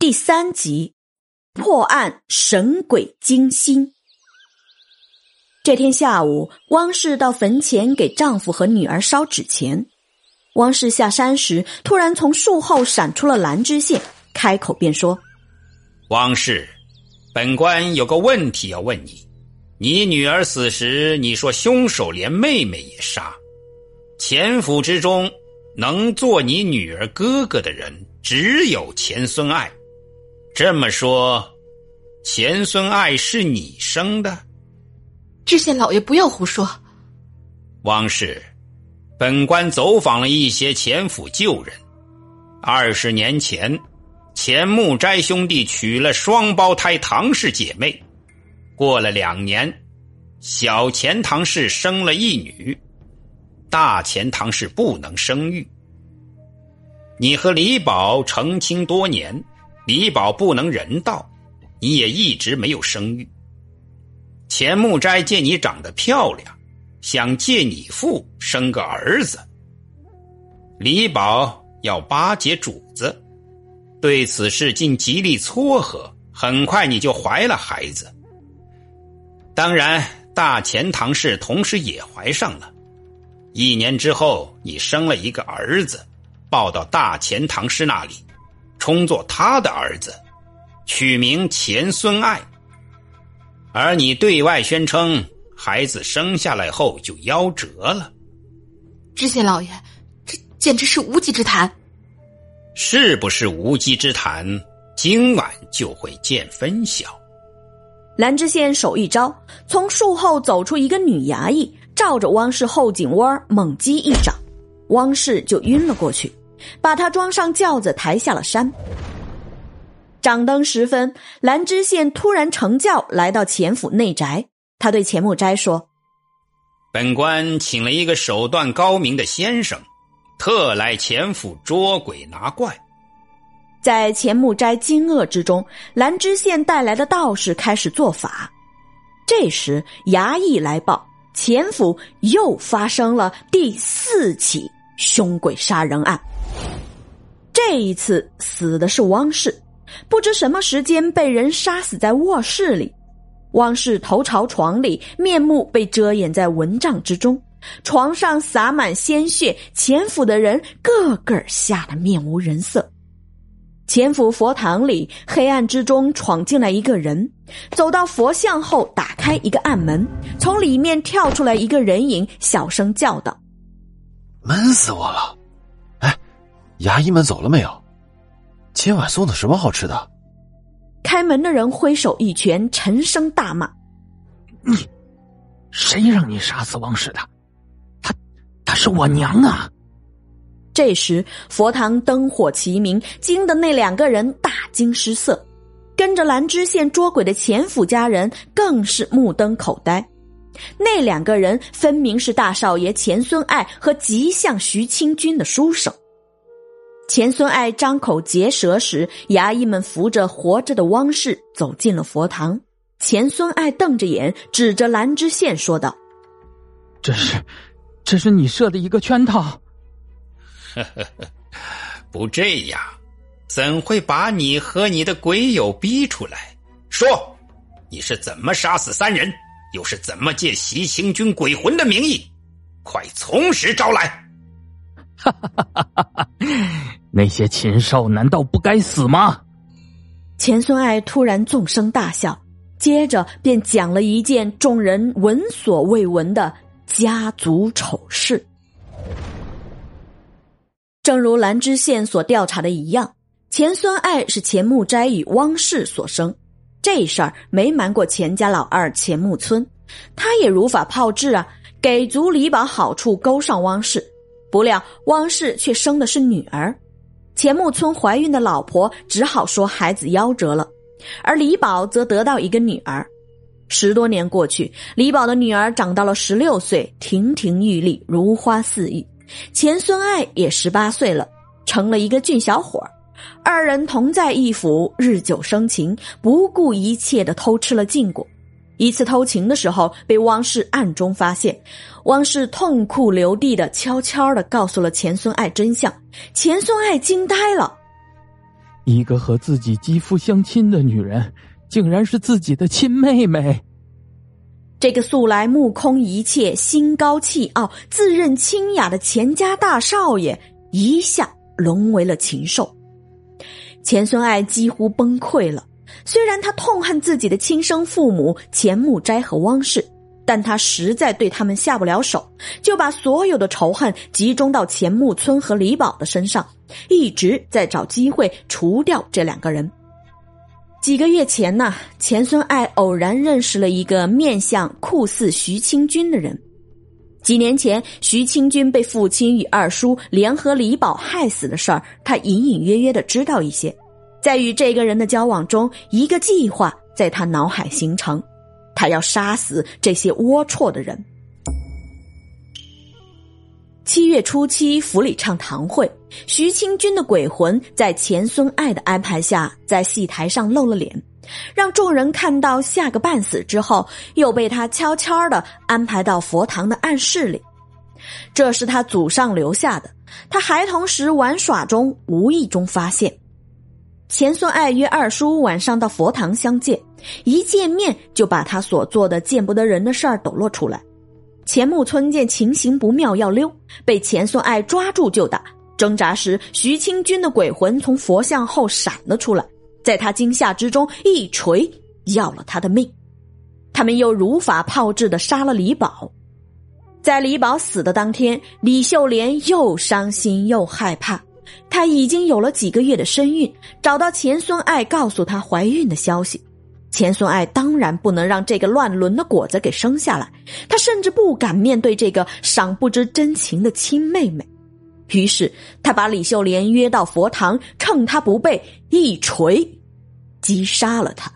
第三集，破案神鬼惊心。这天下午，汪氏到坟前给丈夫和女儿烧纸钱。汪氏下山时，突然从树后闪出了蓝知县，开口便说：“汪氏，本官有个问题要问你。你女儿死时，你说凶手连妹妹也杀。钱府之中，能做你女儿哥哥的人，只有钱孙爱。”这么说，钱孙爱是你生的？知县老爷不要胡说。汪氏，本官走访了一些钱府旧人。二十年前，钱木斋兄弟娶了双胞胎唐氏姐妹。过了两年，小钱唐氏生了一女，大钱唐氏不能生育。你和李宝成亲多年。李宝不能人道，你也一直没有生育。钱木斋见你长得漂亮，想借你腹生个儿子。李宝要巴结主子，对此事尽极力撮合，很快你就怀了孩子。当然，大钱唐氏同时也怀上了。一年之后，你生了一个儿子，抱到大钱唐氏那里。充作他的儿子，取名钱孙爱。而你对外宣称孩子生下来后就夭折了。知县老爷，这简直是无稽之谈。是不是无稽之谈？今晚就会见分晓。兰知县手一招，从树后走出一个女衙役，照着汪氏后颈窝猛击一掌，汪氏就晕了过去。把他装上轿子，抬下了山。掌灯时分，兰知县突然乘轿来到钱府内宅。他对钱木斋说：“本官请了一个手段高明的先生，特来钱府捉鬼拿怪。”在钱木斋惊愕之中，兰知县带来的道士开始做法。这时，衙役来报，钱府又发生了第四起凶鬼杀人案。这一次死的是汪氏，不知什么时间被人杀死在卧室里。汪氏头朝床里，面目被遮掩在蚊帐之中，床上洒满鲜血，钱府的人个个吓得面无人色。钱府佛堂里，黑暗之中闯进来一个人，走到佛像后，打开一个暗门，从里面跳出来一个人影，小声叫道：“闷死我了！”衙役们走了没有？今晚送的什么好吃的？开门的人挥手一拳，沉声大骂：“你谁让你杀死王氏的？她，她是我娘啊！”这时佛堂灯火齐明，惊得那两个人大惊失色，跟着兰知县捉鬼的钱府家人更是目瞪口呆。那两个人分明是大少爷钱孙爱和吉相徐清君的书生。钱孙爱张口结舌时，衙役们扶着活着的汪氏走进了佛堂。钱孙爱瞪着眼，指着兰知县说道：“这是，这是你设的一个圈套。呵呵呵，不这样，怎会把你和你的鬼友逼出来？说，你是怎么杀死三人，又是怎么借习清军鬼魂的名义？快从实招来！”哈哈哈哈哈！那些禽兽难道不该死吗？钱孙爱突然纵声大笑，接着便讲了一件众人闻所未闻的家族丑事。正如兰知县所调查的一样，钱孙爱是钱木斋与汪氏所生，这事儿没瞒过钱家老二钱木村，他也如法炮制啊，给足李宝好处，勾上汪氏。不料汪氏却生的是女儿，钱木村怀孕的老婆只好说孩子夭折了，而李宝则得到一个女儿。十多年过去，李宝的女儿长到了十六岁，亭亭玉立，如花似玉。钱孙爱也十八岁了，成了一个俊小伙二人同在一府，日久生情，不顾一切的偷吃了禁果。一次偷情的时候，被汪氏暗中发现，汪氏痛哭流涕的悄悄的告诉了钱孙爱真相。钱孙爱惊呆了：“一个和自己肌肤相亲的女人，竟然是自己的亲妹妹。这个素来目空一切、心高气傲、自认清雅的钱家大少爷，一下沦为了禽兽。钱孙爱几乎崩溃了。虽然他痛恨自己的亲生父母钱木斋和汪氏，但他实在对他们下不了手，就把所有的仇恨集中到钱木村和李宝的身上，一直在找机会除掉这两个人。几个月前呢，钱孙爱偶然认识了一个面相酷似徐清军的人。几年前，徐清军被父亲与二叔联合李宝害死的事儿，他隐隐约约的知道一些。在与这个人的交往中，一个计划在他脑海形成，他要杀死这些龌龊的人。七月初七，府里唱堂会，徐清君的鬼魂在钱孙爱的安排下，在戏台上露了脸，让众人看到吓个半死。之后，又被他悄悄的安排到佛堂的暗室里，这是他祖上留下的。他孩童时玩耍中无意中发现，钱孙爱约二叔晚上到佛堂相见，一见面就把他所做的见不得人的事儿抖落出来。钱木村见情形不妙，要溜，被钱孙爱抓住就打。挣扎时，徐清军的鬼魂从佛像后闪了出来，在他惊吓之中一锤要了他的命。他们又如法炮制的杀了李宝。在李宝死的当天，李秀莲又伤心又害怕。她已经有了几个月的身孕，找到钱孙爱，告诉她怀孕的消息。钱孙爱当然不能让这个乱伦的果子给生下来，他甚至不敢面对这个尚不知真情的亲妹妹，于是他把李秀莲约到佛堂，趁她不备，一锤击杀了她。